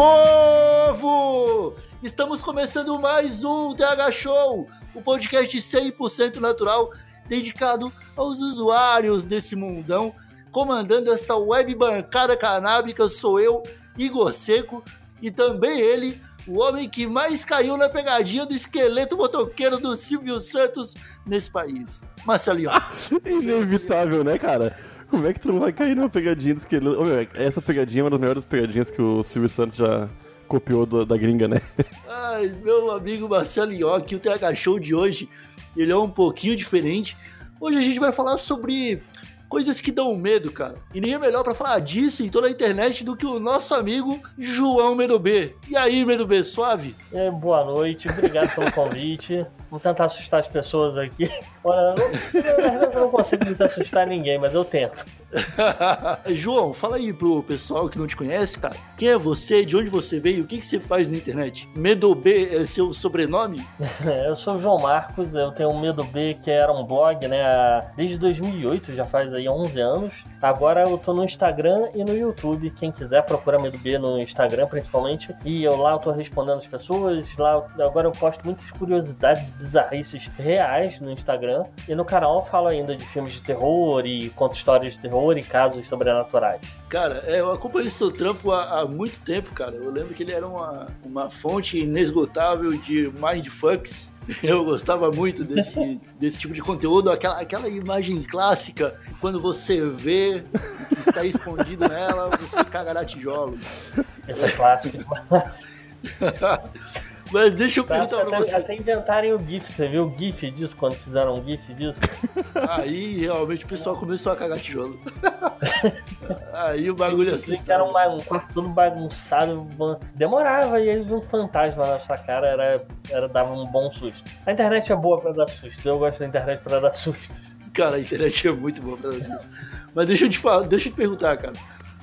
Povo! Estamos começando mais um TH Show, o podcast 100% natural dedicado aos usuários desse mundão. Comandando esta web bancada canábica sou eu, Igor Seco, e também ele, o homem que mais caiu na pegadinha do esqueleto motoqueiro do Silvio Santos nesse país, Marcelinho. Inevitável, né, cara? Como é que tu não vai cair numa pegadinha do esqueleto? Ô, meu, essa pegadinha é uma das melhores pegadinhas que o Silvio Santos já copiou do- da gringa, né? Ai, meu amigo Marcelo Iocchi, o TH Show de hoje, ele é um pouquinho diferente. Hoje a gente vai falar sobre coisas que dão medo, cara. E ninguém é melhor pra falar disso em toda a internet do que o nosso amigo João Medobê. E aí, Medobê, suave? É, boa noite, obrigado pelo convite. Vou tentar assustar as pessoas aqui. Olha, eu, eu não consigo muito assustar ninguém, mas eu tento. João, fala aí pro pessoal que não te conhece, cara. Quem é você? De onde você veio? O que, que você faz na internet? Medobê é seu sobrenome? Eu sou o João Marcos, eu tenho o Medo B, que era um blog, né, desde 2008, já faz aí 11 anos. Agora eu tô no Instagram e no YouTube, quem quiser procura Medo B no Instagram principalmente. E eu lá eu tô respondendo as pessoas, lá eu- agora eu posto muitas curiosidades bizarrices reais no Instagram. E no canal eu falo ainda de filmes de terror e conto histórias de terror e casos sobrenaturais. Cara, é, eu acompanho esse seu trampo há, há muito tempo, cara. Eu lembro que ele era uma, uma fonte inesgotável de mindfucks. Eu gostava muito desse, desse tipo de conteúdo, aquela, aquela imagem clássica, quando você vê o que está escondido nela, você cagará tijolos. Esse é clássico. Mas deixa eu Tá, perguntar pra até, você. até inventarem o GIF, você viu o GIF disso quando fizeram um GIF disso? Aí realmente o pessoal começou a cagar tijolo. Aí o bagulho assim. Dizem que era um, um quarto todo bagunçado, demorava e aí um fantasma na sua cara, era, era, dava um bom susto. A internet é boa pra dar susto, eu gosto da internet pra dar sustos. Cara, a internet é muito boa pra isso. Mas deixa eu te falar, deixa eu te perguntar, cara.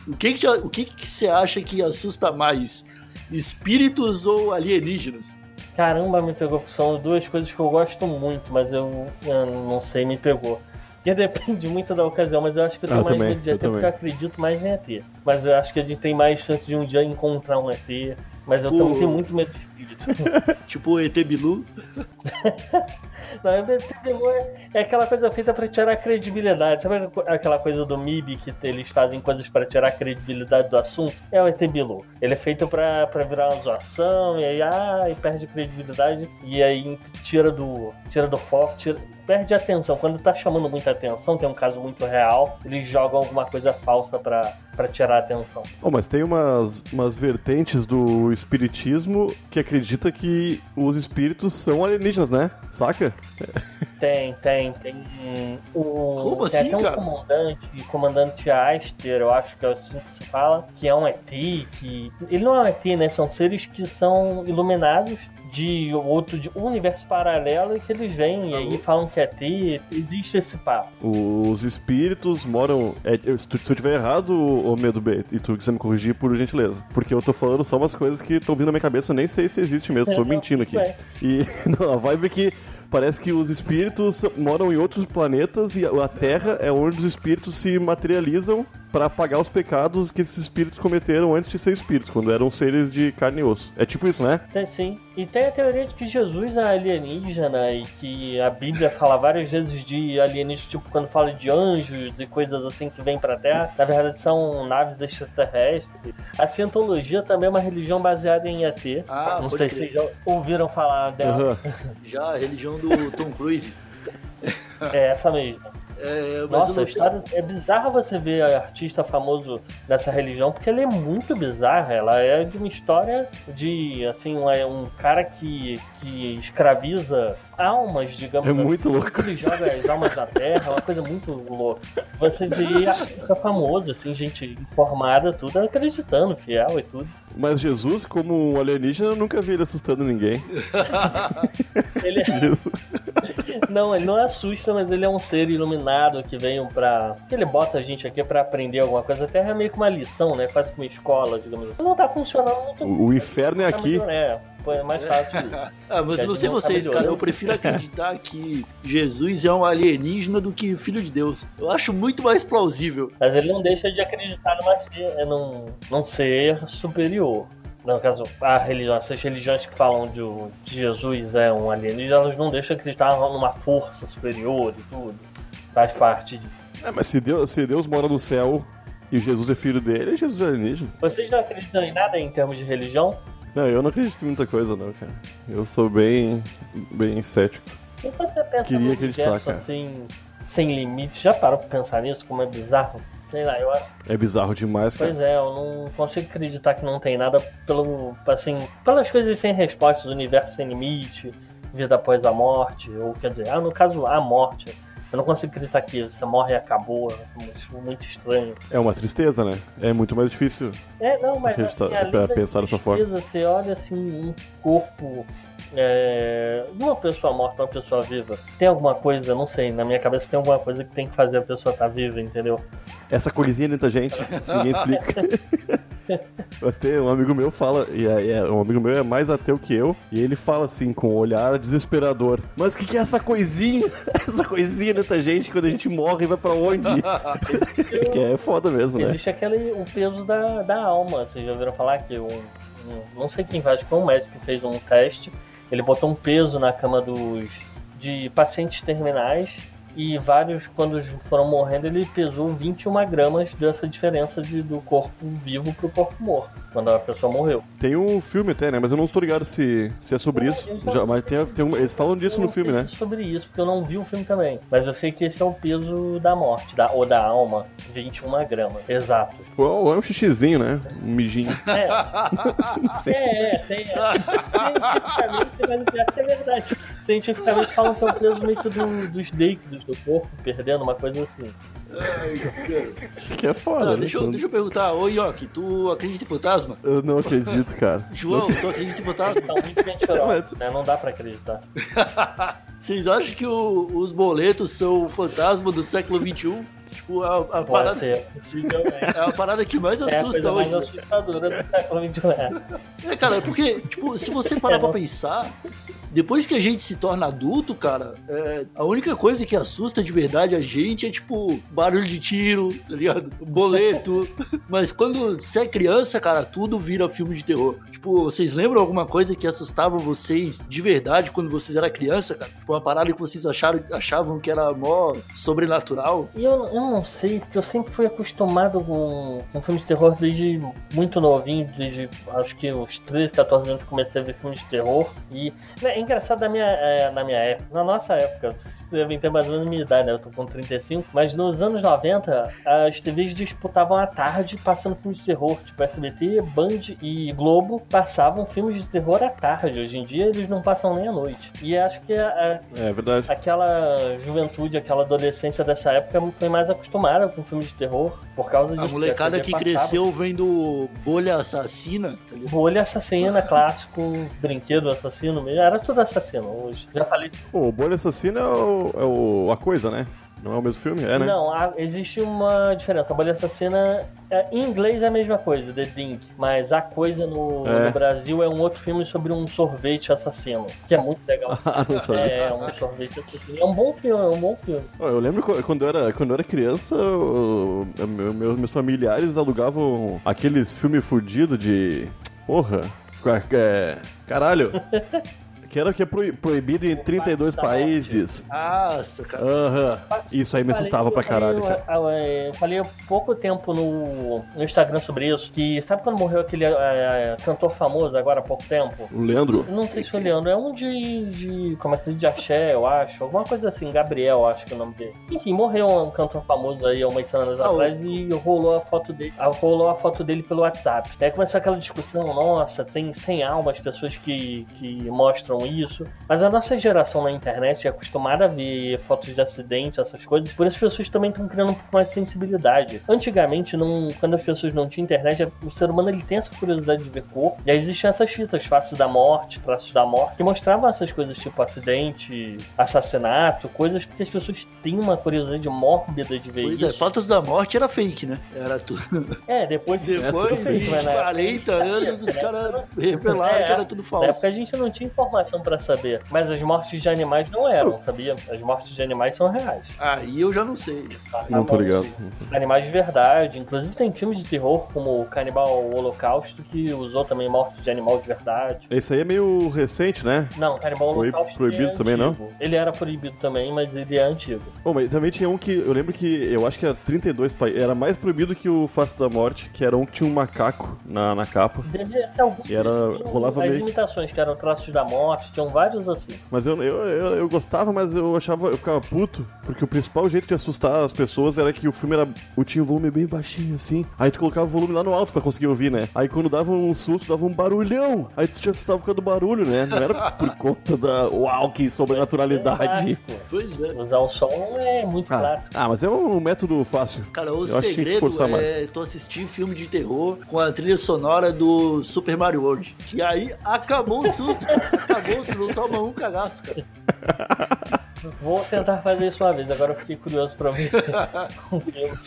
O que que, o que que você acha que assusta mais? Espíritos ou alienígenas? Caramba, me pegou, porque são duas coisas que eu gosto muito, mas eu, eu não sei, me pegou. Porque depende muito da ocasião, mas eu acho que eu tenho Ah, mais também, medo de eu ET porque eu acredito mais em ET. Mas eu acho que a gente tem mais chance de um dia encontrar um ET. Mas eu Pô. também tenho muito medo de. Tipo o ET Bilu? Não, é, é aquela coisa feita pra tirar a credibilidade. Sabe aquela coisa do MIB que eles fazem coisas pra tirar a credibilidade do assunto? É o ET Bilu. Ele é feito pra, pra virar uma zoação e aí ah, e perde credibilidade e aí tira do, tira do foco, tira- perde a atenção. Quando tá chamando muita atenção, tem um caso muito real, eles jogam alguma coisa falsa pra, pra tirar a atenção. Oh, mas tem umas, umas vertentes do espiritismo que acredita que os espíritos são alienígenas, né? Saca? Tem, tem, tem. O, Como tem assim, até um cara? comandante, o comandante Aster, eu acho que é assim que se fala, que é um ET, que. Ele não é um ET, né? São seres que são iluminados de outro de um universo paralelo e que eles vêm e aí falam que é ET, existe esse papo. Os espíritos moram. é, se, tu, se eu tiver errado, ô medo B, e tu quiser me corrigir, por gentileza. Porque eu tô falando só umas coisas que estão vindo na minha cabeça, eu nem sei se existe mesmo, tô É, mentindo aqui. E não, a vibe é que parece que os espíritos moram em outros planetas e a Terra é onde os espíritos se materializam pra apagar os pecados que esses espíritos cometeram antes de ser espíritos, quando eram seres de carne e osso. É tipo isso, né? Tem sim. E tem a teoria de que Jesus é alienígena e que a Bíblia fala várias vezes de alienígenas, tipo quando fala de anjos e coisas assim que vêm pra Terra, na verdade são naves extraterrestres. A cientologia também é uma religião baseada em ET. Ah, Não sei crer. se vocês já ouviram falar dela. Aham. Já a religião do Tom Cruise. É essa mesmo. É, mas Nossa, a história é bizarra você ver artista famoso dessa religião, porque ela é muito bizarra. Ela é de uma história de, assim, um, é um cara que, que escraviza almas, digamos É assim. muito louco. Ele joga as almas na terra, é uma coisa muito louca. Você vê artista famoso, assim, gente informada, tudo acreditando, fiel e tudo. Mas Jesus, como um alienígena, eu nunca vi ele assustando ninguém. Ele é- Não, ele não assusta, mas ele é um ser iluminado que veio pra. que ele bota a gente aqui pra aprender alguma coisa. A Terra é meio que uma lição, né? Quase que uma escola, digamos assim. Não tá funcionando muito. O, o inferno é tá aqui. É, foi mais fácil. Ah, mas não sei tá vocês, cara. Eu prefiro acreditar que Jesus é um alienígena do que filho de Deus. Eu acho muito mais plausível. Mas ele não deixa de acreditar numa ser, num, num ser superior. No caso, a religião, essas religiões que falam de, o- de Jesus é um alienígena, elas não deixam de acreditar numa força superior e tudo. Faz parte de. É, mas se Deus, se Deus mora no céu e Jesus é filho dele, Jesus é alienígena. Vocês não acreditam em nada em termos de religião? Não, eu não acredito em muita coisa, não, cara. Eu sou bem, bem cético. E você pensa Queria no acreditar, universo cara. assim, sem limites, já parou pra pensar nisso, como é bizarro? Sei lá, eu acho. É bizarro demais, cara. Pois é, eu não consigo acreditar que não tem nada pelo. assim, pelas coisas sem respostas, universo sem limite, vida após a morte, ou quer dizer, ah, no caso, a morte. Eu não consigo acreditar que você morre e acabou. é muito- muito estranho. É uma tristeza, né? É muito mais difícil. É, não, mas assim, pensar dessa forma. tristeza, Você olha assim, um corpo é, uma pessoa morta, uma pessoa viva. Tem alguma coisa, não sei, na minha cabeça tem alguma coisa que tem que fazer a pessoa estar viva, entendeu? Essa coisinha muita gente, ninguém explica. Mas tem um amigo meu fala, e é, é- um amigo meu é mais ateu que eu, e ele fala assim, com um olhar desesperador. Mas o que, que é essa coisinha? Essa coisinha muita gente quando a gente morre vai pra onde? que é foda mesmo, né? Existe aquele o peso da, da alma. Vocês já ouviram falar que um, um- não sei quem faz, que foi um médico que fez um teste. Ele botou um peso na cama dos de pacientes terminais e vários, quando foram morrendo, ele pesou 21 gramas dessa diferença de, do corpo vivo pro corpo morto, quando a pessoa morreu. Tem um filme até, né? Mas eu não estou ligado se, se é sobre Eu- isso. eu já- Já, mas tem, tem um- eles falam disso no filme, né? é sobre isso, porque eu não vi o filme também. Mas eu sei que esse é o peso da morte, da, ou da alma, 21 gramas. Exato. Ou é um xixizinho, né? Um mijinho. É, é, é, tem. Cientificamente, mas é que é verdade. Cientificamente falam que é o peso meio que do, dos líquidos do corpo, perdendo uma coisa assim. Que é foda, Ah, né? deixa, eu, deixa eu perguntar, ô Yoki, tu acredita em fantasma? Eu não acredito, cara. João, tu acredita em fantasma? São muito mentirosos, né? Não dá pra acreditar. Vocês acham que o- os boletos são o fantasma do século XXI? Tipo, a, a Pode parada, ser, possivelmente. é a parada que mais É a assusta coisa mais hoje. assustadora do século XXI. É, cara, porque, tipo, se você parar pra pensar, depois que a gente se torna adulto, cara, é, a única coisa que assusta de verdade a gente é, tipo, barulho de tiro, tá ligado? Boleto. Mas quando você é criança, cara, tudo vira filme de terror. Tipo, vocês lembram alguma coisa que assustava vocês de verdade quando vocês eram criança, cara? Tipo, uma parada que vocês acharam, achavam que era mó sobrenatural. E eu, eu não sei, porque eu sempre fui acostumado com, com filmes de terror desde muito novinho, desde acho que uns 13, 14 anos que comecei a ver filmes de terror. E né, é engraçado na minha, é, na minha época, na nossa época, vocês devem ter mais ou menos a minha idade, né? Eu tô com 35, mas nos anos 90 as TVs disputavam à tarde passando filmes de terror, tipo SBT, Band e Globo passavam filmes de terror à tarde. Hoje em dia eles não passam nem à noite. E acho que a, É verdade. aquela juventude, aquela adolescência dessa época foi mais acostumada com filmes de terror por causa disso. A molecada que passava. cresceu vendo bolha assassina, tá? Bolha assassina, clássico, brinquedo assassino mesmo. Era tudo assassino hoje. Já falei. Pô, o Bolha Assassina é, o, é o- a coisa, né? Não é o mesmo filme? É, né? Não, há- existe uma diferença. A bolha assassina, é, em inglês é a mesma coisa, The Dink. Mas a coisa no, É. no Brasil é um outro filme sobre um sorvete assassino. Que é muito legal. Ah, não sabia. é, um sorvete assassino. É um bom filme, é um bom filme. Eu lembro qu- quando eu era, quando eu era criança, eu- eu- meu- meus, meus familiares alugavam aqueles filmes fudidos de. Porra! é, caralho! Que era que é pro- proibido em 32 da morte. países. Nossa, cara. Aham. Isso aí me assustava pra caralho, eu cara. falei, eu, eu falei há pouco tempo no, no Instagram sobre isso, que sabe quando morreu aquele eh, cantor famoso agora há pouco tempo? O Leandro? Não sei se foi Leandro, é um de, de. Como é que se diz? De axé, eu acho. Alguma coisa assim, Gabriel, acho que é o nome dele. Enfim, morreu um cantor famoso aí há umas semanas Ah, o- atrás e rolou a foto dele. ah, Rolou a foto dele pelo WhatsApp. Daí começou aquela discussão, nossa, tem 100 alma as pessoas que, que mostram isso. Mas a nossa geração na internet é acostumada a ver fotos de acidente, essas coisas, por isso as pessoas também estão criando um pouco mais de sensibilidade. Antigamente, não, quando as pessoas não tinham internet, o ser humano ele tem essa curiosidade de ver cor, e aí existiam essas fitas, faces da morte, traços da morte, que mostravam essas coisas tipo acidente, assassinato, coisas que as pessoas têm uma curiosidade mórbida de ver Pois isso. é, Fotos da Morte era fake, né? Era tudo. É, depois Depois tudo fake, de mas na época- 40 anos, os caras revelaram É, que era tudo Na falso. época a gente não tinha informação pra saber. Mas as mortes de animais não eram, sabia? As mortes de animais são reais. Aí eu já não sei. tá? Não tô Não ligado. sei. Animais de verdade. Inclusive tem filmes de terror como o Canibal Holocausto que usou também mortes de animal de verdade. Esse aí é meio recente, né? Não, Canibal Foi Holocausto proibido é também, não? antigo. Ele era proibido também, mas ele é antigo. Bom, mas também tinha um que eu lembro que eu acho que era 32 países. Era mais proibido que o Face da Morte, que era um que tinha um macaco na, na capa. Devia ser algum E era- rolava As meio- imitações, que eram traços da morte, tinham vários assim. Mas eu, eu, eu, eu gostava, mas eu achava, eu ficava puto, porque o principal jeito de assustar as pessoas era que o filme era. Eu tinha o volume bem baixinho assim. Aí tu colocava o volume lá no alto pra conseguir ouvir, né? Aí quando dava um susto, dava um barulhão. Aí tu te assustava por causa do barulho, né? Não era por conta da. Uau, que sobrenaturalidade. Pois é. Usar o som é muito Ah, clássico. ah, mas é um método fácil. Cara, o Eu segredo esforçar mais. é tu assistir filme de terror com a trilha sonora do Super Mario World. Que aí acabou o susto, cara. Tu não toma um cagaço, cara. Vou tentar fazer isso uma vez, agora eu fiquei curioso pra ver um filme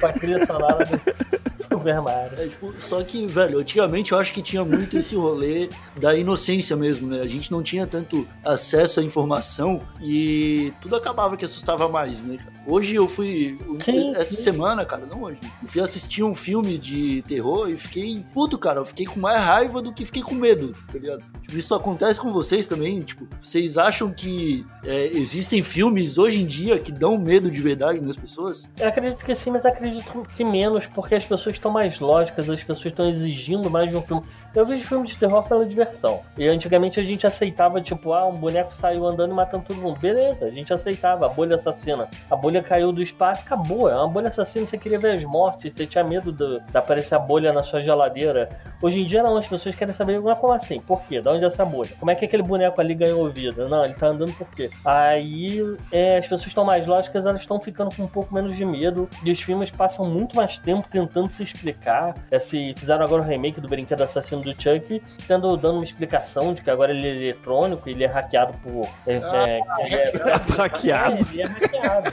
com a trilha sonora do Super Mario. É, tipo, só que, velho, antigamente eu acho que tinha muito esse rolê da inocência mesmo, né? A gente não tinha tanto acesso à informação e tudo acabava que assustava mais, né? Hoje eu fui. Sim, essa sim. semana, cara, não hoje. Eu fui assistir um filme de terror e fiquei puto, cara. Eu fiquei com mais raiva do que fiquei com medo, tá ligado? Tipo, isso acontece com vocês também. Tipo, vocês acham que é, existem filmes hoje em dia que dão medo de verdade nas pessoas? Eu acredito que sim, mas acredito que menos, porque as pessoas estão mais lógicas, as pessoas estão exigindo mais de um filme. Eu vejo filme de terror pela diversão. E antigamente a gente aceitava, tipo, ah, um boneco saiu andando e matando todo mundo. Beleza, a gente aceitava, a bolha assassina. A bolha caiu do espaço, acabou. É uma bolha assassina, você queria ver as mortes, você tinha medo de, de aparecer a bolha na sua geladeira. Hoje em dia não, as pessoas querem saber, mas como assim? Por quê? Da onde é essa bolha? Como é que aquele boneco ali ganhou vida? Não, ele tá andando por quê? Aí é, as pessoas estão mais lógicas, elas estão ficando com um pouco menos de medo. Os filmes passam muito mais tempo tentando se explicar. É, se fizeram agora o remake do Brinquedo Assassino do Chuck, tendo, dando uma explicação de que agora ele é eletrônico, ele é hackeado por. É, é, ele é- Hackeado. é, ele é hackeado.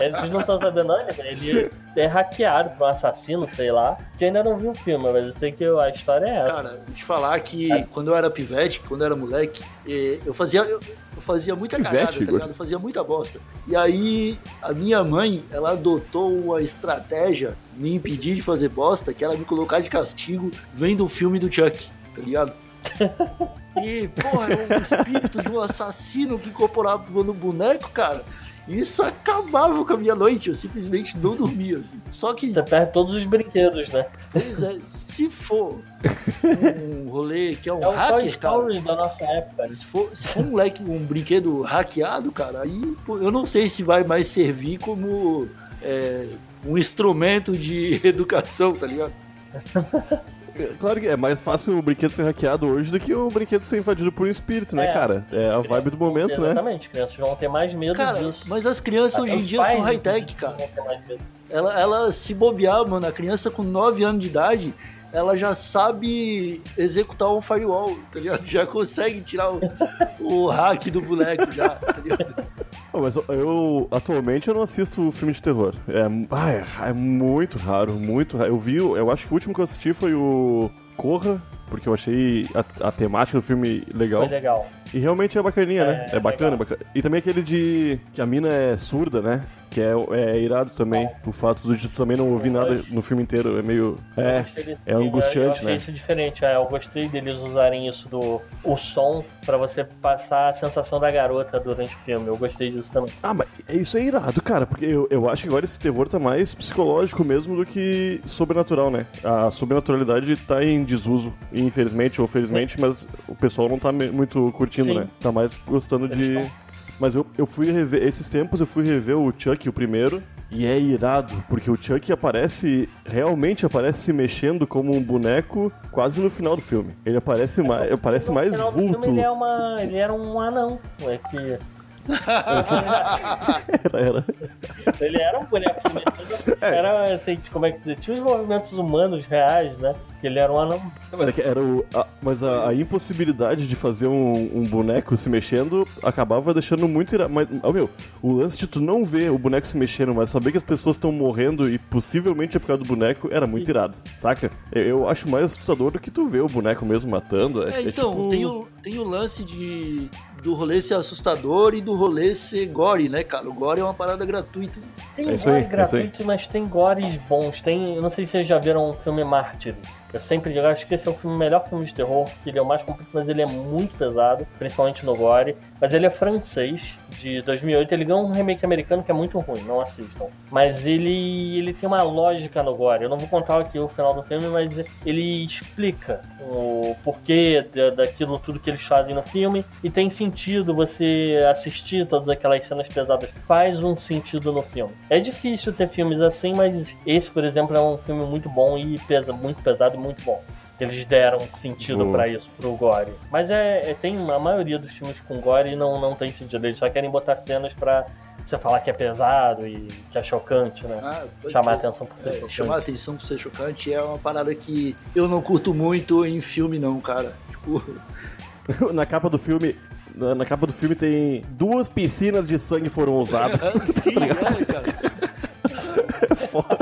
É, Vocês não estão sabendo, não? Ele é hackeado por um assassino, sei lá. Que ainda não vi o filme, mas eu sei que a história é essa. Cara, vou te falar que quando eu era pivete, quando eu era moleque, eh, eu fazia. Eu, eu fazia muita Pivete, cagada, tá ligado? Eu fazia muita bosta. E aí, a minha mãe, ela adotou uma estratégia me impedir de fazer bosta, que era me colocar de castigo vendo o filme do Chuck, tá ligado? E, porra, é um espírito de um assassino que incorporava no boneco, cara. Isso acabava com a minha noite, eu simplesmente não dormia, assim. Só que Você perde todos os brinquedos, né? Pois é, se for um rolê que é um É hacker, cara. Da nossa época. né? Se for, se for um moleque, um brinquedo hackeado, cara, aí eu não sei se vai mais servir como é, um instrumento de educação, tá ligado? Claro que é mais fácil o brinquedo ser hackeado hoje do que o brinquedo ser invadido por um espírito, né, É. cara? É a vibe do momento, né? Exatamente, crianças vão ter mais medo Cara, disso. mas as crianças Até hoje em dia são high-tech, cara. Ela, ela se bobear, mano, a criança com 9 anos de idade, ela já sabe executar um firewall, tá ligado? Já consegue tirar o, o hack do boneco já, tá ligado? Mas eu, eu, atualmente eu não assisto filme de terror. É, é, é muito raro, muito raro. Eu vi, eu acho que o último que eu assisti foi o Corra, porque eu achei a, a temática do filme legal. Foi legal. E realmente é bacaninha, né? É, É bacana, bacana. E também aquele de que a mina é surda, né? Que é, é irado também. O fato do Dito também não ouvir nada no filme inteiro. É meio. É, é angustiante, eu achei né? isso diferente. É, eu gostei deles usarem isso do o som pra você passar a sensação da garota durante o filme. Eu gostei disso também. Ah, mas isso é irado, cara, porque eu, eu acho que agora esse terror tá mais psicológico mesmo do que sobrenatural, né? A sobrenaturalidade tá em desuso, infelizmente ou felizmente, mas o pessoal não tá muito curtindo, Sim. né? Tá mais gostando Eles de. tão- Mas eu, eu fui rever, esses tempos eu fui rever o Chuck, o primeiro, e é irado, porque o Chuck aparece, realmente aparece se mexendo como um boneco quase no final do filme. Ele aparece mais, aparece mais do filme, vulto. ele, é uma, ele era um anão. É que Era, era. ele era um boneco se mexendo. É. Era assim, como é que tinha os movimentos humanos reais, né? Ele era um anão. Mas, é que era o, a, mas a, a impossibilidade de fazer um, um boneco se mexendo acabava deixando muito irado. Mas, oh, meu, o lance de tu não ver o boneco se mexendo, mas saber que as pessoas estão morrendo e possivelmente é por causa do boneco, era muito irado, saca? Eu, eu acho mais assustador do que tu ver o boneco mesmo matando. É, É, é então, tipo- tem, o, tem o lance de do rolê ser assustador e do rolê ser gore, né, cara? O gore é uma parada gratuita. Tem É gore aí, é gratuito, mas tem gores bons. Tem, eu não sei se vocês já viram o filme Mártires. Eu sempre digo, acho que esse é o filme, melhor filme de terror, que ele é o mais completo, mas ele é muito pesado, principalmente no gore. Mas ele é francês, de 2008. Ele ganhou um remake americano que é muito ruim, não assistam. Mas ele, ele tem uma lógica no gore. Eu não vou contar aqui o final do filme, mas ele explica o porquê da- daquilo tudo que eles fazem no filme. E tem sentido você assistir todas aquelas cenas pesadas. Faz um sentido no filme. É difícil ter filmes assim, mas esse, por exemplo, é um filme muito bom e pesa muito pesado muito bom. Eles deram sentido Boa. pra isso, pro gore. Mas é, é- tem a maioria dos filmes com gore não, não tem sentido. Eles só querem botar cenas pra você falar que é pesado e que é chocante, né? Ah, Chamar a crer. atenção por ser É, chocante. chamar a atenção por ser chocante é uma parada que eu não curto muito em filme, não, cara. Tipo, na capa do filme. Na, na capa do filme tem duas piscinas de sangue foram usadas. sim, é, cara.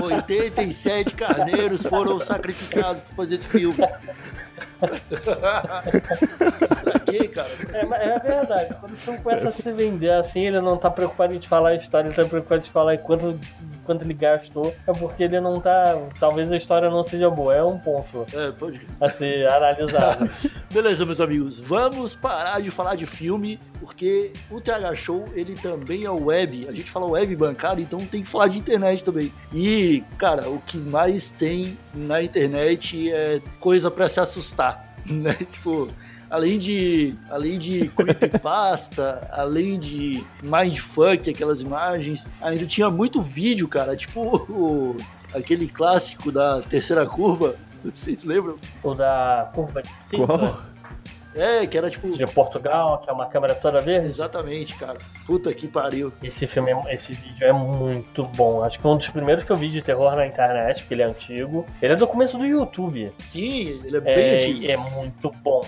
87 carneiros foram sacrificados pra fazer esse filme. quê, cara? É, é verdade. Quando o filme começa a se vender assim, ele não tá preocupado em te falar a história, ele tá preocupado em te falar quanto, quanto ele gastou. É porque ele não tá. Talvez a história não seja boa. É um ponto É, pode a ser analisado. Beleza, meus amigos, vamos parar de falar de filme, porque o TH Show, ele também é web. A gente fala web bancada, então tem que falar de internet também. E, cara, o que mais tem na internet é coisa pra se assustar, né? Tipo, além de, além de creepypasta, além de mindfuck, aquelas imagens, ainda tinha muito vídeo, cara, tipo o- aquele clássico da terceira curva, vocês lembram? o da curva de cinta Qual? É, que era tipo de Portugal, que é uma câmera toda verde. Exatamente, cara. Puta que pariu. Esse filme, é- esse vídeo é muito bom. Acho que foi um dos primeiros que eu vi de terror na internet, porque ele é antigo. Ele é do começo do YouTube. Sim, ele é bem É, antigo. é muito bom.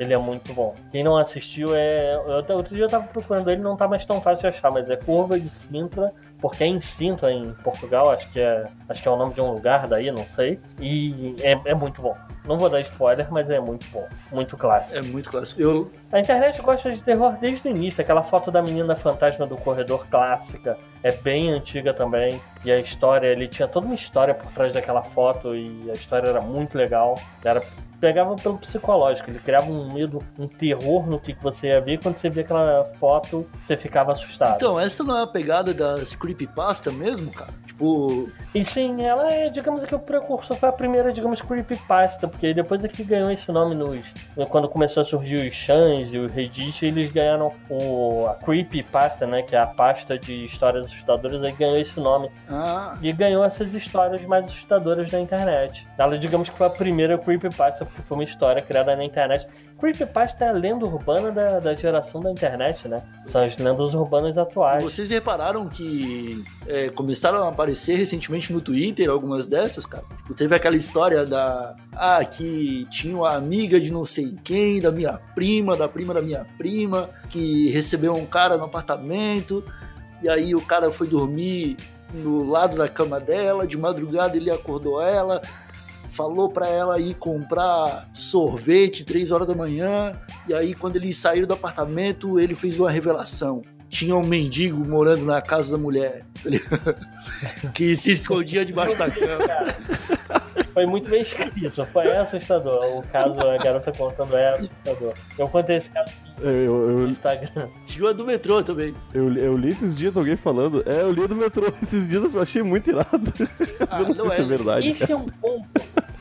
Ele é muito bom. Quem não assistiu é. eu até- outro dia eu tava procurando ele, não tá mais tão fácil de achar, mas é Curva de Sintra, porque é em Sintra, em Portugal, acho que é. Acho que é o nome de um lugar daí, não sei. E é, é muito bom. Não vou dar spoiler, mas é muito bom. Muito clássico. É muito clássico. Eu, A internet gosta de terror desde o início. Aquela foto da menina fantasma do corredor clássica é bem antiga também. E a história, ele tinha toda uma história por trás daquela foto e a história era muito legal. Era pegava pelo psicológico, ele criava um medo, um terror no que que você ia ver. Quando você via aquela foto, você ficava assustado. então, essa não é a pegada das creepypasta mesmo, cara? Tipo, E sim, ela é, digamos que o precursor foi a primeira, digamos, creepypasta, porque depois é que ganhou esse nome nos. Quando começou a surgir os Chans e o Reddit, eles ganharam o, a creepypasta, né? Que é a pasta de histórias assustadoras, aí ganhou esse nome. ah, E ganhou essas histórias mais assustadoras da internet. Ela, digamos que foi a primeira creepypasta, porque foi uma história criada na internet. Creepypasta é a lenda urbana da, da geração da internet, né? São as lendas urbanas atuais. vocês repararam que é, começaram a aparecer recentemente no Twitter algumas dessas, cara? Tipo, teve aquela história da. Ah, que tinha uma amiga de não sei quem, da minha prima, da prima da minha prima, que recebeu um cara no apartamento, e aí o cara foi dormir no lado da cama dela, de madrugada ele acordou ela, falou pra ela ir comprar sorvete três horas da manhã, e aí quando eles saíram do apartamento, ele fez uma revelação. tinha um mendigo morando na casa da mulher, tá que se escondia debaixo da cama. Foi muito bem escrito, foi assustador. O caso, a garota contando é assustador. Eu contei esse caso Eu, eu, Instagram. Tinha uma do metrô também. eu, eu li esses dias alguém falando. É, eu li do metrô esses dias, eu achei muito irado. Ah, não, não é é. verdade. Esse é um ponto.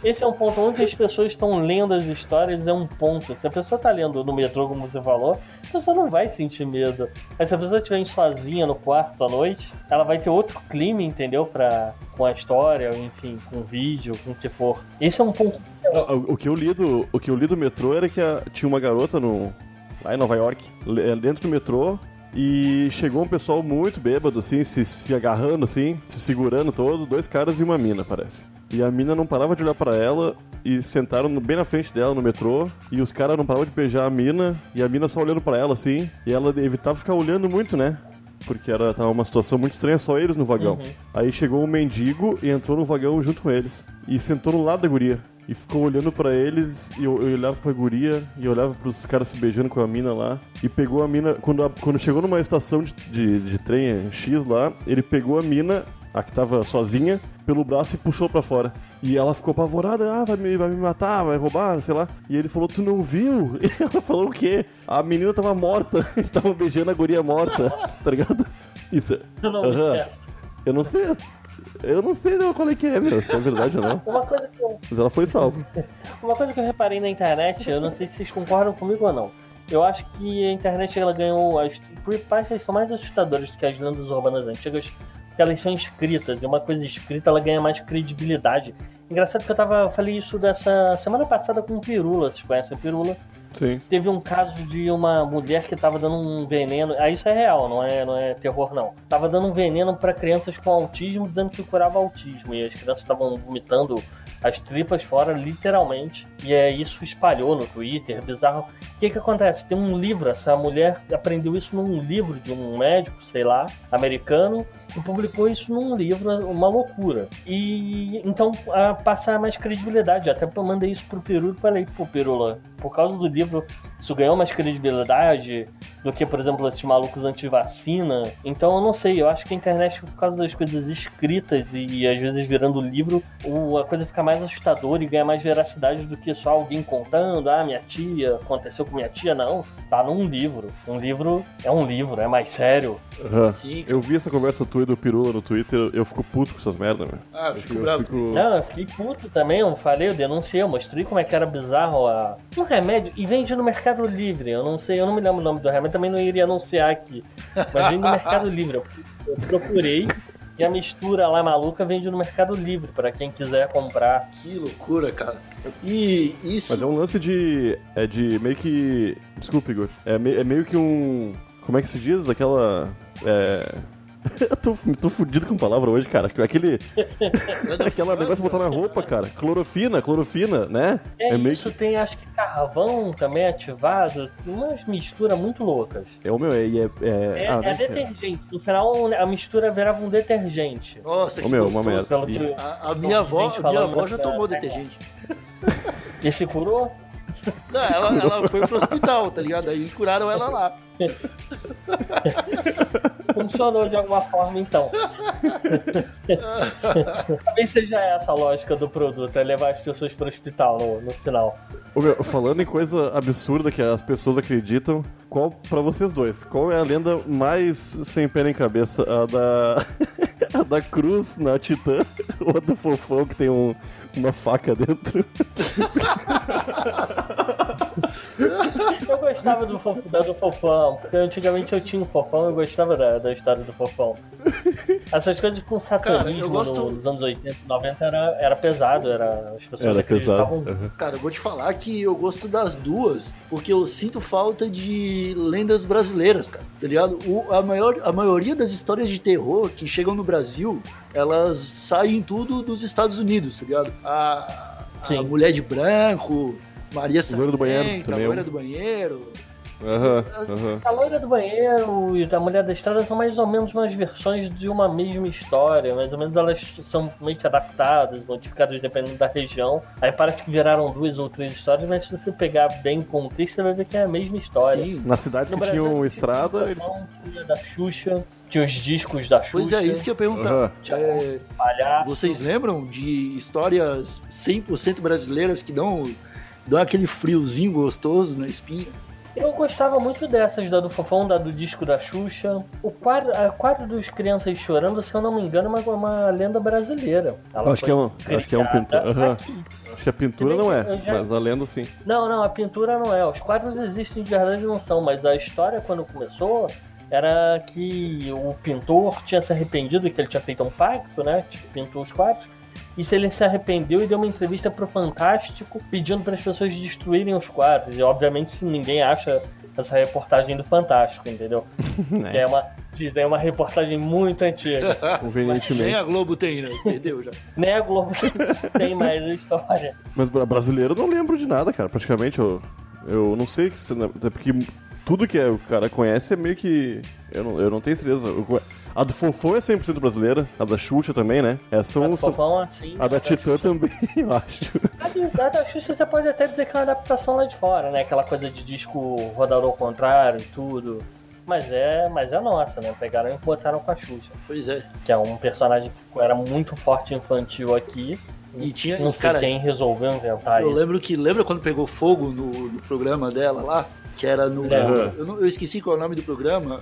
Esse é um ponto onde as pessoas estão lendo as histórias, é um ponto. Se a pessoa tá lendo no metrô, como você falou, a pessoa não vai sentir medo. Mas se a pessoa estiver sozinha no quarto à noite, ela vai ter outro clima, entendeu? Pra, com a história, enfim, com o vídeo, com o que for. Esse é um ponto. Não, o que eu li do, o que eu li do metrô era que a- tinha uma garota no, lá em Nova York, le- dentro do metrô, e chegou um pessoal muito bêbado, assim, se, se agarrando, assim, se segurando todo, dois caras e uma mina, parece. E a mina não parava de olhar pra ela e sentaram bem na frente dela no metrô, e os caras não paravam de beijar a mina, e a mina só olhando pra ela, assim, e ela evitava ficar olhando muito, né? Porque era, tava uma situação muito estranha, só eles no vagão. Uhum. Aí chegou um mendigo e entrou no vagão junto com eles. E sentou no lado da guria. E ficou olhando pra eles, e eu, eu olhava pra guria, e olhava pros caras se beijando com a mina lá. E pegou a mina, quando, a- quando chegou numa estação de, de, de trem X lá, ele pegou a mina, a que tava sozinha, pelo braço e puxou pra fora. E ela ficou apavorada, ah, vai me, vai me matar, vai roubar, sei lá. E ele falou, tu não viu? E ela falou o quê? A menina tava morta, eles estavam beijando a guria morta, tá ligado? Isso, Eu não Aham. me eu não sei. Eu não sei não, qual é que é, meu, se é verdade ou não. Uma coisa que eu Mas ela foi salva. Uma coisa que eu reparei na internet, eu não sei se vocês concordam comigo ou não. Eu acho que a internet ela ganhou. As creepypastas são mais assustadoras do que as lendas urbanas antigas, porque elas são escritas, e uma coisa escrita ela ganha mais credibilidade. Engraçado que eu tava. eu falei isso dessa semana passada com o Pirula, vocês conhecem o Pirula? Sim. Teve um caso de uma mulher que tava dando um veneno. Ah, isso é real, não é, não é terror, não. Tava dando um veneno para crianças com autismo, dizendo que curava autismo. E as crianças estavam vomitando as tripas fora, literalmente. E é, isso espalhou no Twitter, bizarro. O que que acontece? Tem um livro, essa mulher aprendeu isso num livro de um médico, sei lá, americano, e publicou isso num livro, uma loucura. E então a, passa mais credibilidade. Até eu mandei isso pro Peru e falei, pô, Perula, por causa do livro, isso ganhou mais credibilidade do que, por exemplo, esses malucos anti-vacina. Então eu não sei, eu acho que a internet, por causa das coisas escritas e às vezes virando livro, o- a coisa fica mais assustadora e ganha mais veracidade do que só alguém contando, ah, minha tia, aconteceu com minha tia, não. Tá num livro. Um livro é um livro, é mais sério. Sim. Eu vi essa conversa tua e do Pirula no Twitter, eu fico puto com essas merdas, meu. Ah, eu fico bravo. fico... Não, eu fiquei puto também, eu falei, eu denunciei, eu mostrei como é que era bizarro a... um remédio e vende no Mercado Livre. Eu não sei, eu não me lembro o nome do remédio, também não iria anunciar aqui. Mas vende no Mercado Livre. Eu, procurei e a mistura lá maluca vende no Mercado Livre, pra quem quiser comprar. Que loucura, cara. E isso. Mas é um lance de. É de meio que. Desculpa, Igor. É, me- é meio que um. Como é que se diz? Aquela. É. Eu tô, tô fudido com palavra hoje, cara. Aquele. Aquela negócio de botar na roupa, cara. Clorofina, clorofina, né? É, meio isso, tem acho que carvão também ativado, umas misturas muito loucas. É o meu, é. É, é, É, ah, é né? detergente. No final a mistura virava um detergente. Nossa, Ô, que meu, uma merda. E- A, a minha avó, a minha avó já tomou da- detergente. E se curou? Não, ela, ela foi pro hospital, tá ligado? Aí curaram ela lá. Funcionou de alguma forma, então. Talvez seja essa a lógica do produto, é levar as pessoas para o hospital no, no final. Ô, meu, falando em coisa absurda que as pessoas acreditam, qual, pra vocês dois, qual é a lenda mais sem pé nem cabeça? A da. a da cruz na Titã ou a do fofão que tem um, uma faca dentro? Eu gostava do, fofo, da do fofão, porque antigamente eu tinha um fofão e eu gostava da, da história do fofão. Essas coisas com satanismo Cara, gosto- no- nos anos 80 e 90 era, era pesado, era, as pessoas Era acreditavam pesado. Aham. Cara, eu vou te falar que eu gosto das duas, porque eu sinto falta de lendas brasileiras, cara. Tá ligado? O- a, maior, a maioria das histórias de terror que chegam no Brasil, elas saem tudo dos Estados Unidos, tá ligado? A, a. Mulher de Branco, Maria Loira do Banheiro também é a Loira do Banheiro. Aham, aham. A loira do banheiro e a mulher da estrada são mais ou menos umas versões de uma mesma história. Mais ou menos elas são meio que adaptadas, modificadas dependendo da região. Aí parece que viraram duas ou três histórias, mas se você pegar bem com contexto, você vai ver que é a mesma história. Sim. Nas cidades No que tinham tinha estrada, o eles. Tinha da Xuxa, tinha os discos da Xuxa. Pois é, isso que eu ia perguntar. Aham. É, Palhaço. vocês lembram de histórias 100% brasileiras que dão, dão aquele friozinho gostoso na espinha? Eu gostava muito dessas, da do Fofão, da do disco da Xuxa. O quadro, a quadro dos Crianças Chorando, se eu não me engano, é uma, uma lenda brasileira. Ela Acho que é um, acho que é um pintor. aqui. Acho que a pintura bem não que é, já- mas a lenda sim. Não, não, a pintura não é. Os quadros existem de verdade não são, mas a história quando começou era que o pintor tinha se arrependido que ele tinha feito um pacto, né? Tipo, pintou os quadros. E se ele se arrependeu e deu uma entrevista pro Fantástico pedindo para as pessoas destruírem os quadros. E obviamente se ninguém acha essa reportagem do Fantástico, entendeu? Que é uma, dizem, é uma reportagem muito antiga. Nem Convenientemente. a Globo tem, né? Perdeu já. Nem a Globo tem mais a história. Mas bra- brasileiro eu não lembro de nada, cara. Praticamente eu, eu não sei que. Até porque tudo que é- o cara conhece é meio que. Eu não, eu não tenho certeza. Eu A do Fofão é 100% brasileira, a da Xuxa também, né? A são, do são- Fofão, assim, a da Titã também, eu acho. A de- a da Xuxa você pode até dizer que é uma adaptação lá de fora, né? Aquela coisa de disco rodado ao contrário e tudo. Mas é, mas é nossa, né? Pegaram e botaram com a Xuxa. Pois é. Que é um personagem que era muito forte infantil aqui. E tinha. Não sei cara, quem resolveu inventar eu isso. lembro que. Lembra quando pegou fogo no, no programa dela lá? Que era no. Lembro. Eu, não- eu esqueci qual é o nome do programa.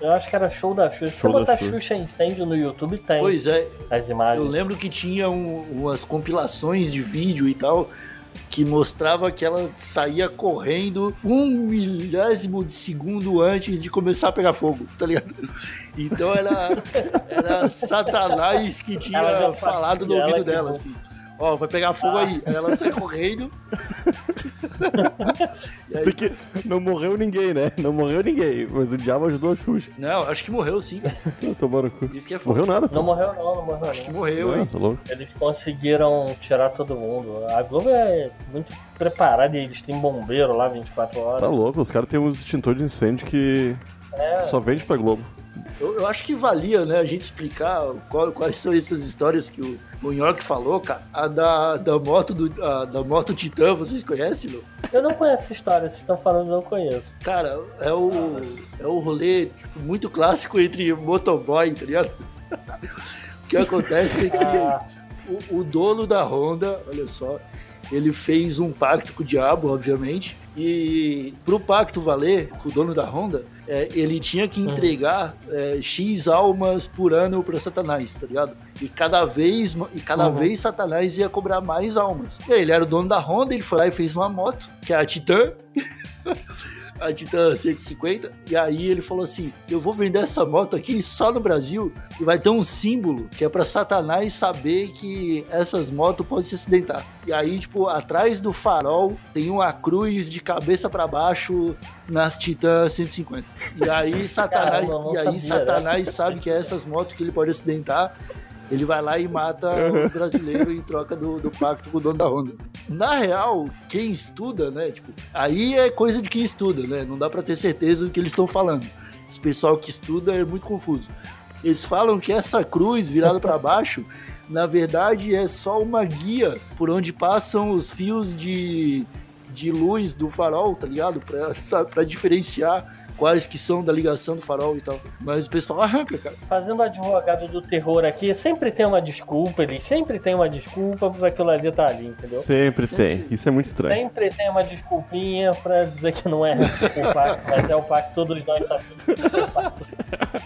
Eu acho que era show da Xuxa. Se Show você da botar Xuxa. Xuxa incêndio no YouTube, tem Pois é, as Eu imagens. lembro que tinha um- umas compilações de vídeo e tal que mostrava que ela saía correndo um milésimo de segundo antes de começar a pegar fogo, tá ligado? Então era, era Satanás que tinha falado no ouvido dela, assim. Ó, vai pegar fogo aí. Aí ela sai correndo. Aí- Tem que- Não morreu ninguém, né? Não morreu ninguém. Mas o diabo ajudou a Xuxa. Não, acho que morreu sim. Tomaram cu. Isso que é foda. Morreu nada, Não morreu não, não morreu Acho que morreu, Não, hein? tá louco. Eles conseguiram tirar todo mundo. A Globo é muito preparada e eles têm bombeiro lá 24 horas. Tá louco, os caras têm uns extintores de incêndio que É, só vende pra Globo. Eu, eu acho que valia, né, a gente explicar qual- quais são essas histórias que o, o Nhoque falou, cara. A da, da moto do a da moto Titã, vocês conhecem, meu? Eu não conheço essa história, vocês estão falando, eu não conheço. Cara, é o, é o rolê tipo, muito clássico entre motoboy, tá ligado? o que acontece é que Ah, o, o dono da Honda, olha só, ele fez um pacto com o diabo, obviamente, e pro pacto valer, com o dono da Honda, é, ele tinha que entregar é, X almas por ano pra Satanás, tá ligado? E cada vez, e cada Uhum. vez Satanás ia cobrar mais almas. E aí, ele era o dono da Honda, ele foi lá e fez uma moto, que é a Titan. a Titan 150, e aí ele falou assim: Eu vou vender essa moto aqui só no Brasil e vai ter um símbolo que é pra Satanás saber que essas motos podem se acidentar. E aí, tipo, atrás do farol tem uma cruz de cabeça pra baixo nas Titan 150. E aí Satanás, Caramba, e aí sabia, né? Satanás sabe que é essas motos que ele pode acidentar. Ele vai lá e mata o brasileiro em troca do, do pacto com o dono da Honda. Na real, quem estuda, né? Tipo, aí é coisa de quem estuda, né? Não dá pra ter certeza do que eles estão falando. Esse pessoal que estuda é muito confuso. Eles falam que essa cruz virada pra baixo, na verdade, é só uma guia por onde passam os fios de, de luz do farol, tá ligado? Pra, pra diferenciar quais que são da ligação do farol e tal. Mas o pessoal arranca, cara. fazendo advogado do terror aqui, sempre tem uma desculpa, eles sempre tem uma desculpa pra aquilo ali tá ali, entendeu? Sempre, Sempre. tem. Isso é muito estranho. Sempre tem uma desculpinha pra dizer que não é o pacto, mas é o pacto, todos nós sabemos que é o pacto.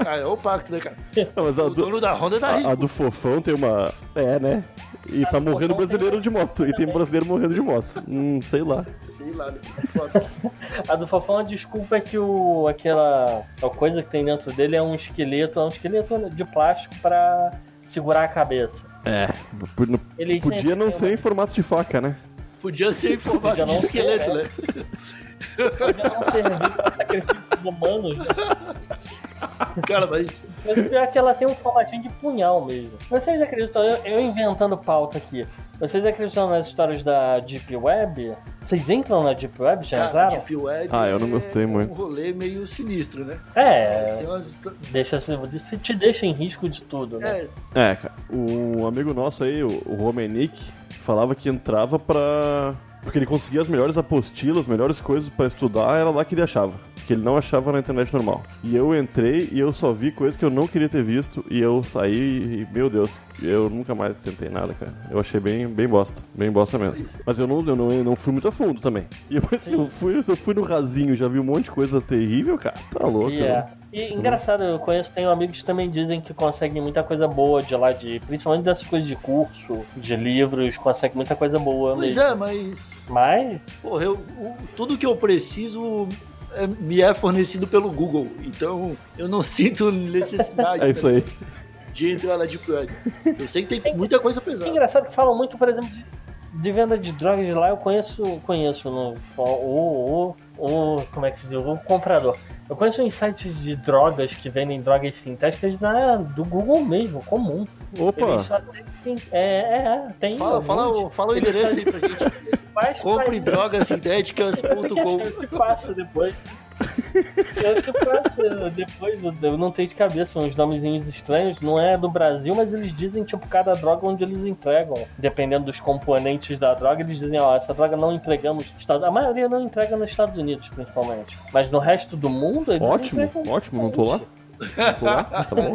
Ah, é o pacto, né, cara? Não, mas a O do, dono da Honda tá a- rico. a do Fofão tem uma. É, né? E tá do morrendo brasileiro de moto. E tem brasileiro morrendo de moto. Hum, sei lá. Sei lá. A do Fofão, a desculpa é que o, aquela a coisa que tem dentro dele é um esqueleto, é um esqueleto de plástico pra segurar a cabeça. É. Ele Podia não ser em formato de faca, né? Podia ser em formato Podia de não ser, esqueleto, né? Podia não servir pra humanos? Cara, mas Mas o pior é que ela tem um formatinho de punhal mesmo. Vocês acreditam, eu, eu inventando pauta aqui. Vocês acreditam nas histórias da Deep Web? Vocês entram na Deep Web? Já Cara, entraram? Deep Web Ah, eu não gostei é muito. um rolê meio sinistro, né? É, Tem umas histó- deixa, se te deixa em risco de tudo, né? É, É, cara, um amigo nosso aí, o o Romenick, falava que entrava pra. Porque ele conseguia as melhores apostilas, as melhores coisas pra estudar, era lá que ele achava. Que ele não achava na internet normal. E eu entrei e eu só vi coisas que eu não queria ter visto. E eu saí e, meu Deus, eu nunca mais tentei nada, cara. Eu achei bem, bem bosta. Bem bosta mesmo. Mas eu não, eu não, eu não fui muito a fundo também. E eu, se eu fui, se eu fui no rasinho já vi um monte de coisa terrível, cara. Tá louco. E, é. né? e engraçado, eu conheço, tenho amigos que também dizem que conseguem muita coisa boa de lá, de, principalmente dessas coisas de curso, de livros, conseguem muita coisa boa pois mesmo. é, mas Mas, porra, eu, o- tudo que eu preciso é- me é fornecido pelo Google. Então eu não sinto necessidade É isso aí. De entrar na Deep Web. Eu sei que tem muita coisa é pesada. engraçado que falam muito, por exemplo, de, de venda de drogas de lá, eu conheço, conheço no, o, o, o, como é que se diz, o comprador. Eu conheço uns sites de drogas que vendem drogas sintéticas da, do Google mesmo, comum. Opa! Eles só tem, é, é, é, tem. Fala, fala, alguns. o- fala o Eles endereço só- aí pra gente. Compre drogasintéticas.com. Eu te passo depois. Eu passo eu- depois, eu- eu não tenho de cabeça uns nomezinhos estranhos, não é do Brasil, mas eles dizem, tipo, cada droga onde eles entregam. Dependendo dos componentes da droga, eles dizem, ó, essa droga não entregamos. A maioria não entrega nos Estados Unidos, principalmente. Mas no resto do mundo, eles Ótimo, entregam. ótimo, não tô lá. Tá bom.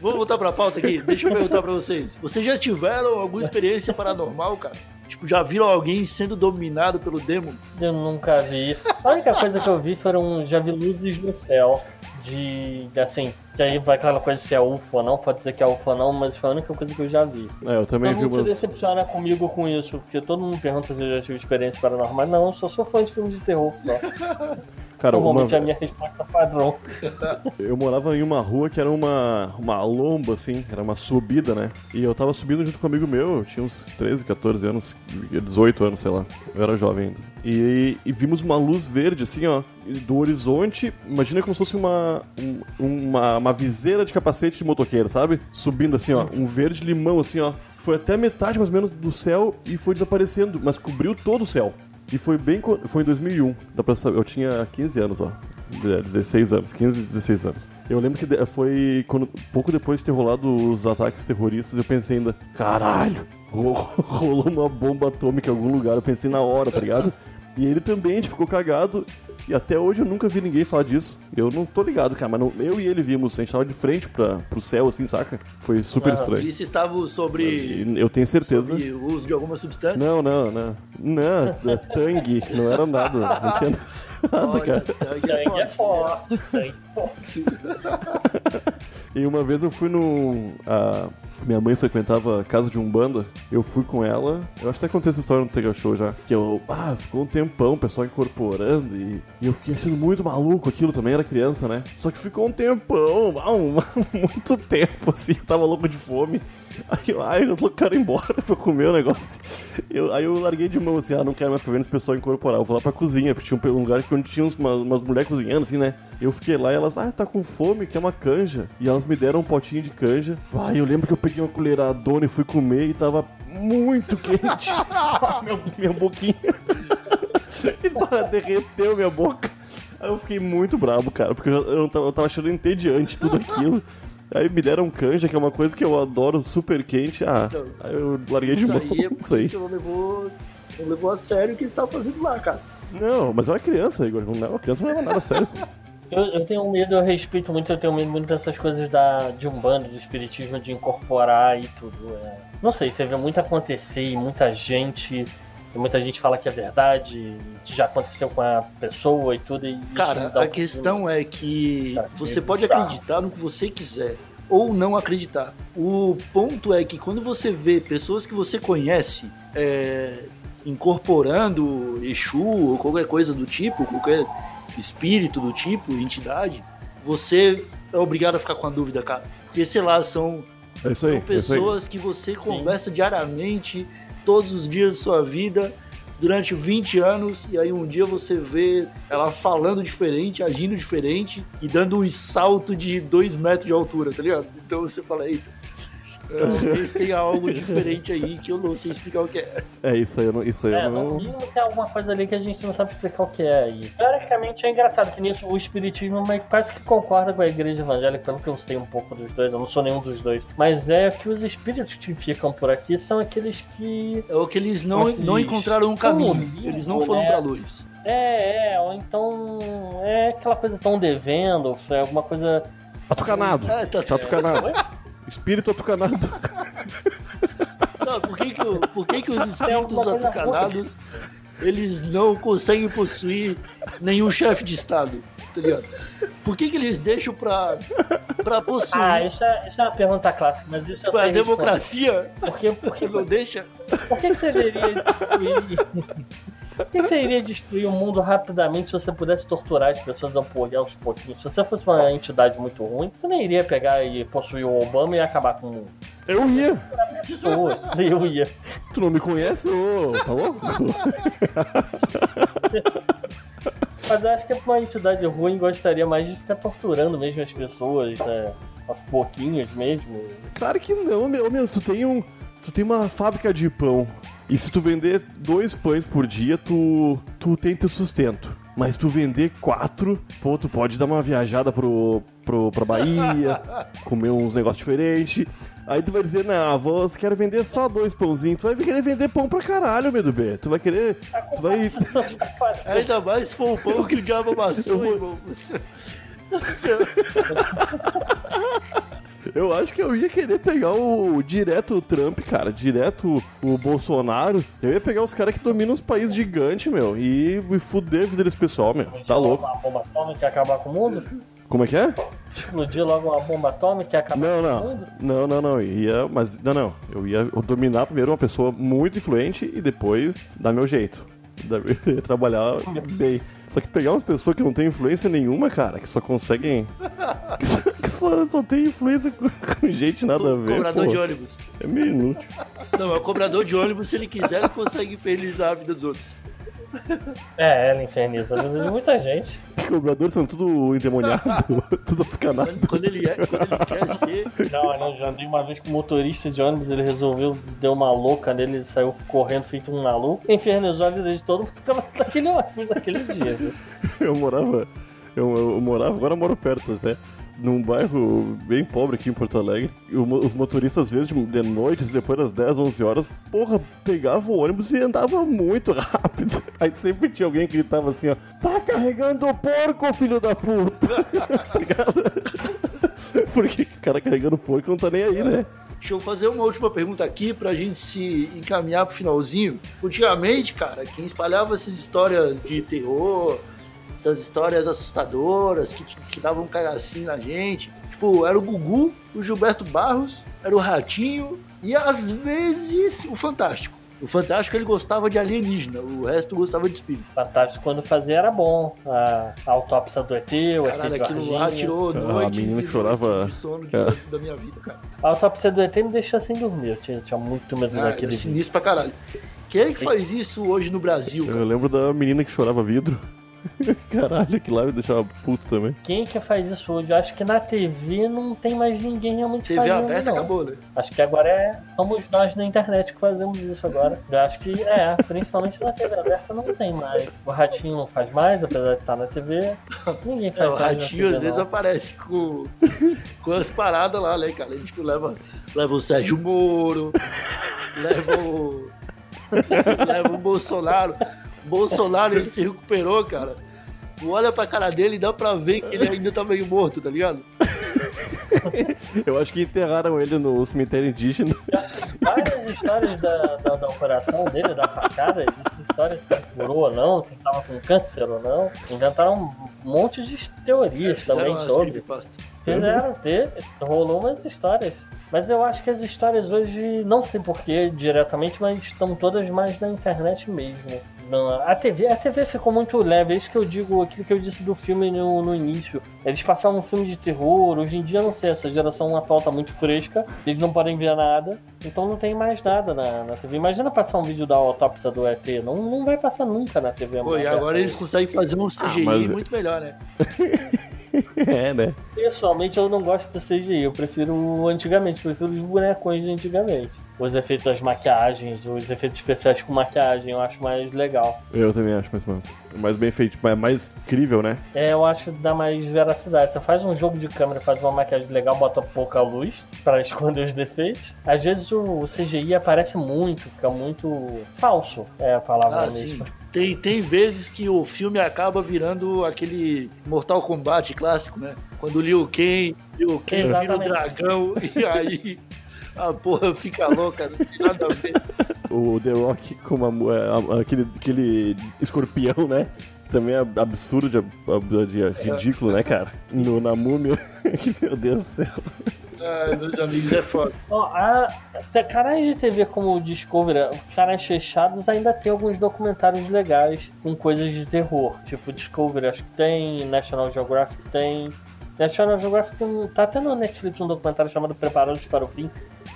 Vamos voltar pra pauta aqui. Deixa eu perguntar pra vocês. Vocês já tiveram alguma experiência paranormal, cara? Tipo, já viram alguém sendo dominado pelo demônio? Eu nunca vi. A única coisa que eu vi foram. Já vi luzes no céu. De. assim. Que aí vai aquela coisa se é UFO ou não. Pode dizer que é UFO ou não, mas foi a única coisa que eu já vi. É, eu também Todo vi mundo se umas. decepciona comigo com isso, porque todo mundo pergunta se eu já tive experiência paranormal. Não, eu só sou fã de filmes de terror. Só. Cara, uma, Normalmente é a minha resposta padrão. eu morava em uma rua que era uma, uma lomba, assim, era uma subida, né? E eu tava subindo junto com um amigo meu, eu tinha uns 13, 14 anos, 18 anos, sei lá. Eu era jovem ainda. E, e vimos uma luz verde, assim, ó, do horizonte. Imagina como se fosse uma, um- uma, uma viseira de capacete de motoqueiro, sabe? Subindo assim, ó, um verde limão, assim, ó. Foi até metade, mais ou menos, do céu e foi desaparecendo, mas cobriu todo o céu. E foi bem. Foi em 2001, dá pra saber. Eu tinha 15 anos, ó. É, 16 anos, 15, 16 anos. Eu lembro que foi quando, pouco depois de ter rolado os ataques terroristas, eu pensei ainda, caralho, ro- rolou uma bomba atômica em algum lugar. Eu pensei na hora, tá ligado? E ele também, ficou cagado. E até hoje eu nunca vi ninguém falar disso. Eu não tô ligado, cara, mas não- eu e ele vimos, a gente tava de frente pra, pro céu, assim, saca? Foi super Ah, estranho. E se estavam sobre, eu tenho certeza. sobre o uso de alguma substância? Não, não, não. Não, é tangue, não era nada. Não tinha nada, Olha, cara. tangue é é forte. sangue é forte. E uma vez eu fui no. a- minha mãe frequentava a casa de Umbanda. Eu fui com ela. Eu acho que até contei essa história no Tega Show já. Que eu. Ah, ficou um tempão, o pessoal incorporando. E, e eu fiquei achando muito maluco aquilo também, era criança, né? Só que ficou um tempão, ah, um- muito tempo assim. Eu tava louco de fome. Aí eu, ai, eu quero ir embora pra comer o negócio. Eu- aí eu larguei de mão assim, ah, não quero mais ficar vendo esse pessoal incorporar. Eu vou lá pra cozinha, porque tinha um lugar onde tinha umas, umas mulheres cozinhando, assim, né? Eu fiquei lá e elas, ah, tá com fome, quer uma canja. E elas me deram um potinho de canja. Ah, eu lembro que eu peguei uma colheradona e fui comer e tava muito quente. Ah, meu, minha boquinha. e derreteu minha boca. Aí eu fiquei muito brabo, cara, porque eu, eu, tava, eu tava achando entediante tudo aquilo. Aí me deram canja, que é uma coisa que eu adoro, super quente. Ah, aí eu larguei de Isso mão. aí é Isso aí. não levou, não levou a sério o que eles estavam fazendo lá, cara. Não, mas eu era criança, Igor. Não, a criança não leva nada a sério. Eu, eu tenho medo, eu respeito muito, eu tenho medo muito dessas coisas da, de Umbanda, do espiritismo, de incorporar e tudo. é. Não sei, você vê muito acontecer e muita gente. Muita gente fala que é verdade, que já aconteceu com a pessoa e tudo. E Cara, dá a um questão é que Tá, você é pode acreditar no que você quiser ou não acreditar. O ponto é que quando você vê pessoas que você conhece é, incorporando Exu ou qualquer coisa do tipo, qualquer espírito do tipo, entidade, você é obrigado a ficar com a dúvida, cara. Porque, sei lá, são É aí. são é pessoas que você conversa diariamente, todos os dias da sua vida, durante 20 anos, e aí um dia você vê ela falando diferente, agindo diferente e dando um salto de 2 metros de altura, tá ligado? Então você fala, eita, Talvez tenha algo diferente aí que eu não sei explicar o que é. É, isso aí eu não. Isso aí É, eu no não... mínimo tem alguma coisa ali que a gente não sabe explicar o que é aí. Teoricamente é engraçado que nisso o espiritismo meio que quase que concorda com a igreja evangélica, pelo que eu sei um pouco dos dois, eu não sou nenhum dos dois. Mas é que os espíritos que ficam por aqui são aqueles que. É o que eles não, não encontraram um caminho. Eles não foram né? pra luz. É, é, ou então é aquela coisa tão devendo, é alguma coisa. Atucanado. É, tá- Tá. Espírito atucanado. Não, por que, que, o- por que, que os alguma espíritos atucanados eles não conseguem possuir nenhum chefe de estado? Tá ligado? Por que, que eles deixam pra, pra possuir Ah, isso é, isso é uma pergunta clássica, mas isso eu pra sei responder. democracia? Por que, por que, Não deixa? por que, que você destruir. Por que, você iria destruir o mundo rapidamente se você pudesse torturar as pessoas ao po- aos pouquinhos? Se você fosse uma entidade muito ruim, você nem iria pegar e possuir o Obama e acabar com o mundo. Eu ia. Pessoas, eu ia. Tu não me conhece, ô? Tá louco? Mas eu acho que uma entidade ruim gostaria mais de ficar torturando mesmo as pessoas, né? Aos pouquinhos mesmo. Claro que não, meu. meu tu tem um. Tu tem uma fábrica de pão. E se tu vender dois pães por dia, tu. tu tem teu sustento. Mas tu vender quatro, pô, tu pode dar uma viajada pro, pro, pra Bahia, comer uns negócios diferentes. Aí tu vai dizer, não, vou, quero vender só dois pãozinhos. Tu vai querer vender pão pra caralho, meu B. Tu vai querer. Tu vai. Ainda mais se for o pão que o diabo amassou, Eu vou- irmão. Eu acho que eu ia querer pegar o direto o Trump, cara, direto o Bolsonaro. Eu ia pegar os caras que dominam os países gigantes, meu, e, e fuder a vida desse pessoal, meu. Tá louco. Uma bomba atômica e acabar com o mundo? Como é que é? Explodir logo uma bomba atômica e acabar Não, com o não. mundo? Não, não, não. Ia. Mas. Não, não. Eu ia dominar primeiro uma pessoa muito influente e depois dar meu jeito. Dar- trabalhar bem. Só que pegar umas pessoas que não têm influência nenhuma, cara, que só conseguem. que só, que só, só tem influência com, com gente nada a ver. Cobrador pô. de ônibus. É meio inútil. Não, é o cobrador de ônibus, se ele quiser, ele consegue infernizar a vida dos outros. É, ela inferniza a vida de muita gente. Cobradores são tudo endemoniado, tudo atucanado. Quando ele, é, quando ele quer ser. Não, eu já andei uma vez com o motorista de ônibus, ele resolveu, deu uma louca nele, ele saiu correndo feito um maluco, infernizou a vida de todo mundo que tava naquele ônibus naquele dia, viu? Eu morava. Eu, eu morava, agora eu moro perto até. Num bairro bem pobre aqui em Porto Alegre. Os motoristas, às vezes, de, de noite, depois das 10, 11 horas, porra, pegavam o ônibus e andava muito rápido. Aí sempre tinha alguém que gritava assim, ó: Tá carregando o porco, filho da puta! tá ligado? Porque o cara carregando o porco não tá nem aí, né? Deixa eu fazer uma última pergunta aqui pra gente se encaminhar pro finalzinho. Antigamente, cara, quem espalhava essas histórias de terror, essas histórias assustadoras que, que davam um cagacinho na gente, tipo, era o Gugu, o Gilberto Barros, era o Ratinho e às vezes o Fantástico. O Fantástico ele gostava de alienígena, o resto gostava de espírito. Fantástico quando fazia era bom. A, a autópsia do ET, o ET Caralho, aquilo lá tirou A noites menina e que chorava- noites de sono de- É. da minha vida, cara. A autópsia do ET me deixou sem dormir, eu tinha, tinha muito medo Ah, daquele vídeo. sinistro pra caralho. Quem é que faz isso hoje no Brasil, cara? Eu lembro da menina que chorava vidro. Caralho, aquilo lá me deixava puto também. Quem que faz isso hoje? Eu acho que na TV não tem mais ninguém realmente TV fazendo, aberta não. acabou, né? Acho que agora é. Somos nós na internet que fazemos isso agora. Eu acho que é, principalmente na TV aberta não tem mais. O Ratinho não faz mais, apesar de estar na TV. Ninguém É, faz o mais. na ratinho TV, às vezes não. aparece com, com as paradas lá, né, cara? A gente leva, leva o Sérgio Moro, leva o. leva o Bolsonaro. Bolsonaro ele se recuperou, cara. Tu olha pra cara dele e dá pra ver que ele ainda tá meio morto, tá ligado? Eu acho que enterraram ele no cemitério indígena. Várias histórias da, da, da operação dele, da facada, histórias se curou ou não, se tava com câncer ou não. Inventaram um monte de teorias também Fizeram umas sobre. Fizeram ter, rolou umas histórias. Mas eu acho que as histórias hoje, não sei porquê diretamente, mas estão todas mais na internet mesmo. A TV, a TV ficou muito leve, é isso que eu digo, aquilo que eu disse do filme no, no início. Eles passavam um filme de terror, hoje em dia não sei, essa geração atual tá muito fresca, eles não podem ver nada, então não tem mais nada na, na TV. Imagina passar um vídeo da autópsia do ET, não, não vai passar nunca na TV. Pô, e aberta agora eles conseguem fazer um CGI mas- muito melhor, né? é, né? Pessoalmente eu não gosto do CGI, eu prefiro o antigamente, prefiro os bonecões de antigamente. Os efeitos das maquiagens, os efeitos especiais com maquiagem, eu acho mais legal. Eu também acho mais massa. Mais bem feito, é mais crível, né? É, eu acho que dá mais veracidade. Você faz um jogo de câmera, faz uma maquiagem legal, bota pouca luz para esconder os defeitos. Às vezes o CGI aparece muito, fica muito falso, é a palavra Ah, mesmo. sim. Tem, tem vezes que o filme acaba virando aquele Mortal Kombat clássico, né? Quando o Liu Kang, Liu Kang vira o dragão e aí a porra fica louca, não tem nada a ver. O The Rock com uma, é, aquele, aquele escorpião, né? Também é absurdo, de, de- de ridículo, né, cara? No, na múmia. Meu Deus do céu. Ai, meus amigos, é foda. Ó, a, canais de TV como o Discovery, canais fechados, ainda tem alguns documentários legais com coisas de terror. Tipo Discovery, acho que tem, National Geographic tem. National Geographic tá até no Netflix um documentário chamado Preparados para o Fim,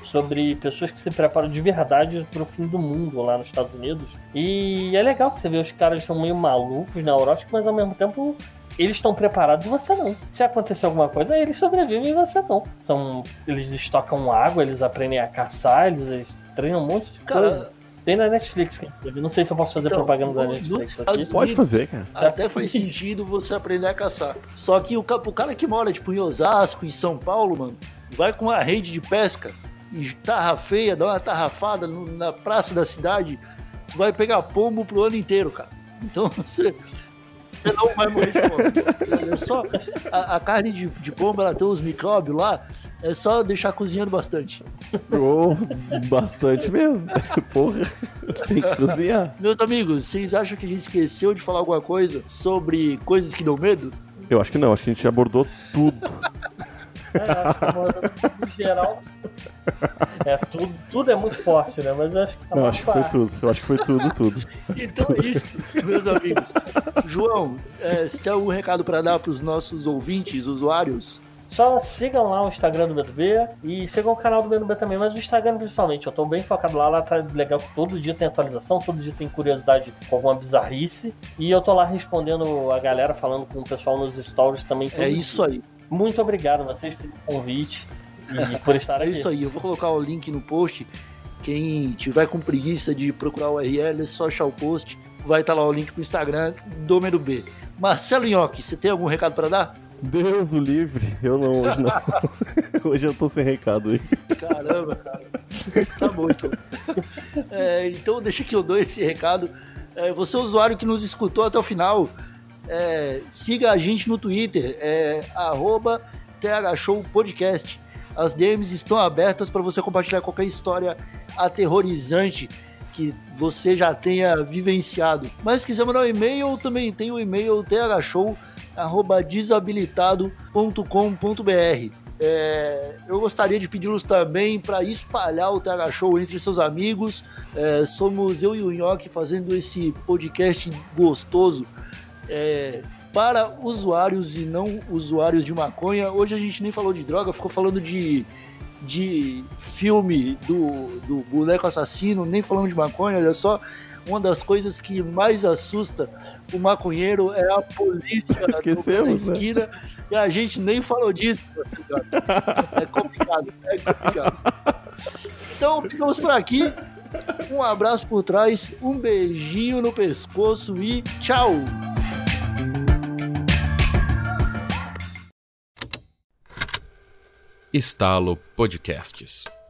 sobre pessoas que se preparam de verdade para o fim do mundo lá nos Estados Unidos. E é legal que você vê os caras são meio malucos, neuróticos, mas ao mesmo tempo eles estão preparados e você não. Se acontecer alguma coisa, eles sobrevivem e você não. São, eles estocam água, eles aprendem a caçar, eles, eles treinam um monte de Cara, coisa. Tem na Netflix, sabe. não sei se eu posso fazer Então, propaganda da Netflix aqui. Pode fazer, cara. Até faz sentido você aprender a caçar. Só que o, o cara que mora, tipo, em Osasco, em São Paulo, mano, vai com uma rede de pesca e tarra feia, dá uma tarrafada no- na praça da cidade, vai pegar pombo pro ano inteiro, cara. Então você. Você não vai morrer de fome. É só, a, a carne de, de pombo, ela tem os micróbios lá, é só deixar cozinhando bastante. Oh, bastante mesmo. Porra. Tem que cozinhar. Meus amigos, vocês acham que a gente esqueceu de falar alguma coisa sobre coisas que dão medo? Eu acho que não, acho que a gente abordou tudo. É, no geral. É, tudo, tudo é muito forte, né? Mas eu acho que tá Não, acho que foi tudo. Eu acho que foi tudo, tudo. Então é isso, meus amigos. João, é, você tem algum recado para dar para os nossos ouvintes, usuários? Só sigam lá o Instagram do B2B e sigam o canal do B2B também, mas o Instagram principalmente. Eu tô bem focado lá, lá tá legal que todo dia tem atualização, todo dia tem curiosidade com alguma bizarrice. E eu tô lá respondendo a galera, falando com o pessoal nos stories também. É dia. isso aí. Muito obrigado a vocês pelo convite e por estar É aqui. isso aí. Eu vou colocar o link no post. Quem tiver com preguiça de procurar o URL, é só achar o post. Vai estar lá o link pro Instagram do Mero B. Marcelo Nhoque, você tem algum recado para dar? Deus o livre. Eu não, hoje não. Hoje eu tô sem recado aí. Caramba, cara. Tá bom, então. É, então deixa que eu dou esse recado. É, você, usuário que nos escutou até o final, é, siga a gente no Twitter, é, arroba thshowpodcast. As DMs estão abertas para você compartilhar qualquer história aterrorizante que você já tenha vivenciado. Mas se quiser mandar um e-mail, também tem o e-mail thshow.desabilitado.com.br. É, eu gostaria de pedi-los também para espalhar o TH Show entre seus amigos. É, somos eu e o Nhoque fazendo esse podcast gostoso é, para usuários e não usuários de maconha. Hoje a gente nem falou de droga, ficou falando de, de filme do, do boneco assassino, nem falamos de maconha, olha só. Uma das coisas que mais assusta o maconheiro é a polícia Esquecemos, na né? esquina e a gente nem falou disso. É complicado, é complicado. Então ficamos por aqui. Um abraço por trás, um beijinho no pescoço e tchau! Estalo Podcasts.